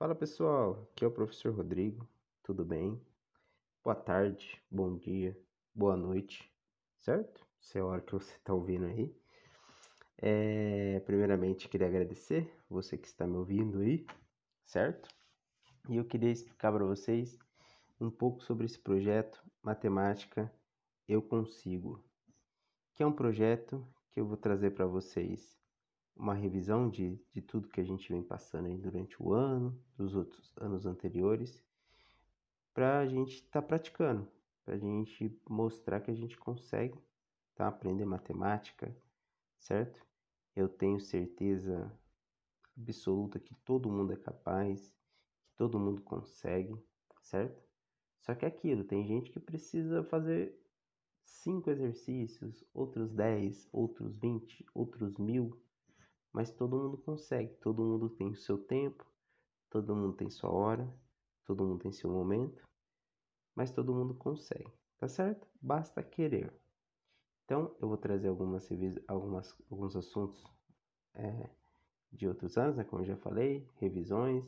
Fala pessoal, aqui é o professor Rodrigo, tudo bem? Boa tarde, bom dia, boa noite, certo? Se é a hora que você está ouvindo aí. É, primeiramente, queria agradecer você que está me ouvindo aí, certo? E eu queria explicar para vocês um pouco sobre esse projeto Matemática Eu Consigo, que é um projeto que eu vou trazer para vocês uma revisão de, de tudo que a gente vem passando aí durante o ano, dos outros anos anteriores, para a gente estar tá praticando, para a gente mostrar que a gente consegue tá? aprender matemática, certo? Eu tenho certeza absoluta que todo mundo é capaz, que todo mundo consegue, certo? Só que é aquilo, tem gente que precisa fazer cinco exercícios, outros 10, outros 20, outros mil, mas todo mundo consegue, todo mundo tem o seu tempo, todo mundo tem sua hora, todo mundo tem seu momento, mas todo mundo consegue, tá certo? Basta querer. Então, eu vou trazer algumas, algumas alguns assuntos é, de outros anos, né, como eu já falei, revisões,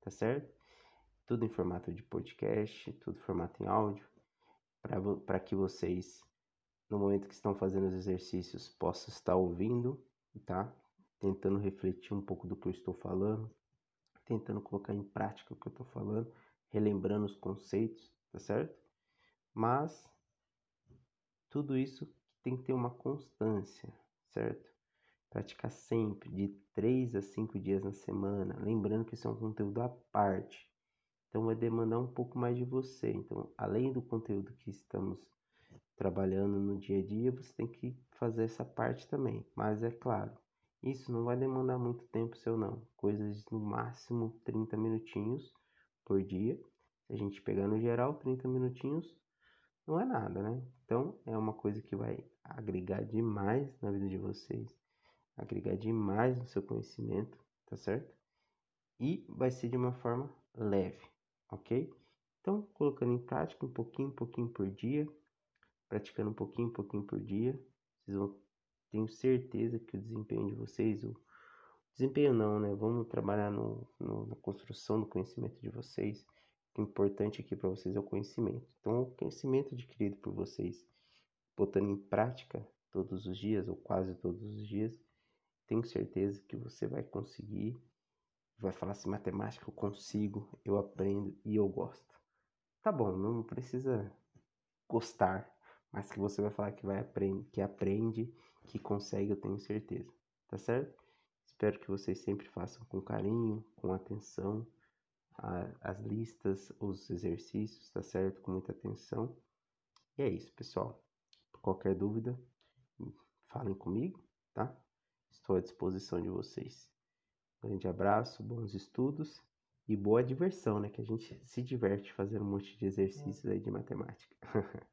tá certo? Tudo em formato de podcast, tudo formato em áudio, para que vocês, no momento que estão fazendo os exercícios, possam estar ouvindo, tá? Tentando refletir um pouco do que eu estou falando, tentando colocar em prática o que eu estou falando, relembrando os conceitos, tá certo? Mas tudo isso tem que ter uma constância, certo? Praticar sempre, de 3 a 5 dias na semana. Lembrando que isso é um conteúdo à parte. Então vai demandar um pouco mais de você. Então, além do conteúdo que estamos trabalhando no dia a dia, você tem que fazer essa parte também. Mas é claro, isso não vai demandar muito tempo seu não. Coisas no máximo 30 minutinhos por dia. Se a gente pegar no geral, 30 minutinhos não é nada, né? Então é uma coisa que vai agregar demais na vida de vocês, agregar demais no seu conhecimento, tá certo? E vai ser de uma forma leve, ok? Então, colocando em prática um pouquinho, um pouquinho por dia, praticando um pouquinho, um pouquinho por dia, vocês vão tenho certeza que o desempenho de vocês, o desempenho não, né? Vamos trabalhar no, no na construção do conhecimento de vocês. O importante aqui para vocês é o conhecimento. Então, o conhecimento adquirido por vocês, botando em prática todos os dias, ou quase todos os dias, tenho certeza que você vai conseguir. Vai falar assim: matemática eu consigo, eu aprendo e eu gosto. Tá bom, não precisa gostar, mas que você vai falar que vai aprender, que aprende que consegue, eu tenho certeza, tá certo? Espero que vocês sempre façam com carinho, com atenção, a, as listas, os exercícios, tá certo? Com muita atenção. E é isso, pessoal. Qualquer dúvida, falem comigo, tá? Estou à disposição de vocês. Grande abraço, bons estudos e boa diversão, né? Que a gente se diverte fazendo um monte de exercícios aí de matemática.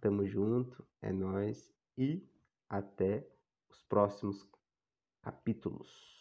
Tamo junto, é nós e até os próximos capítulos.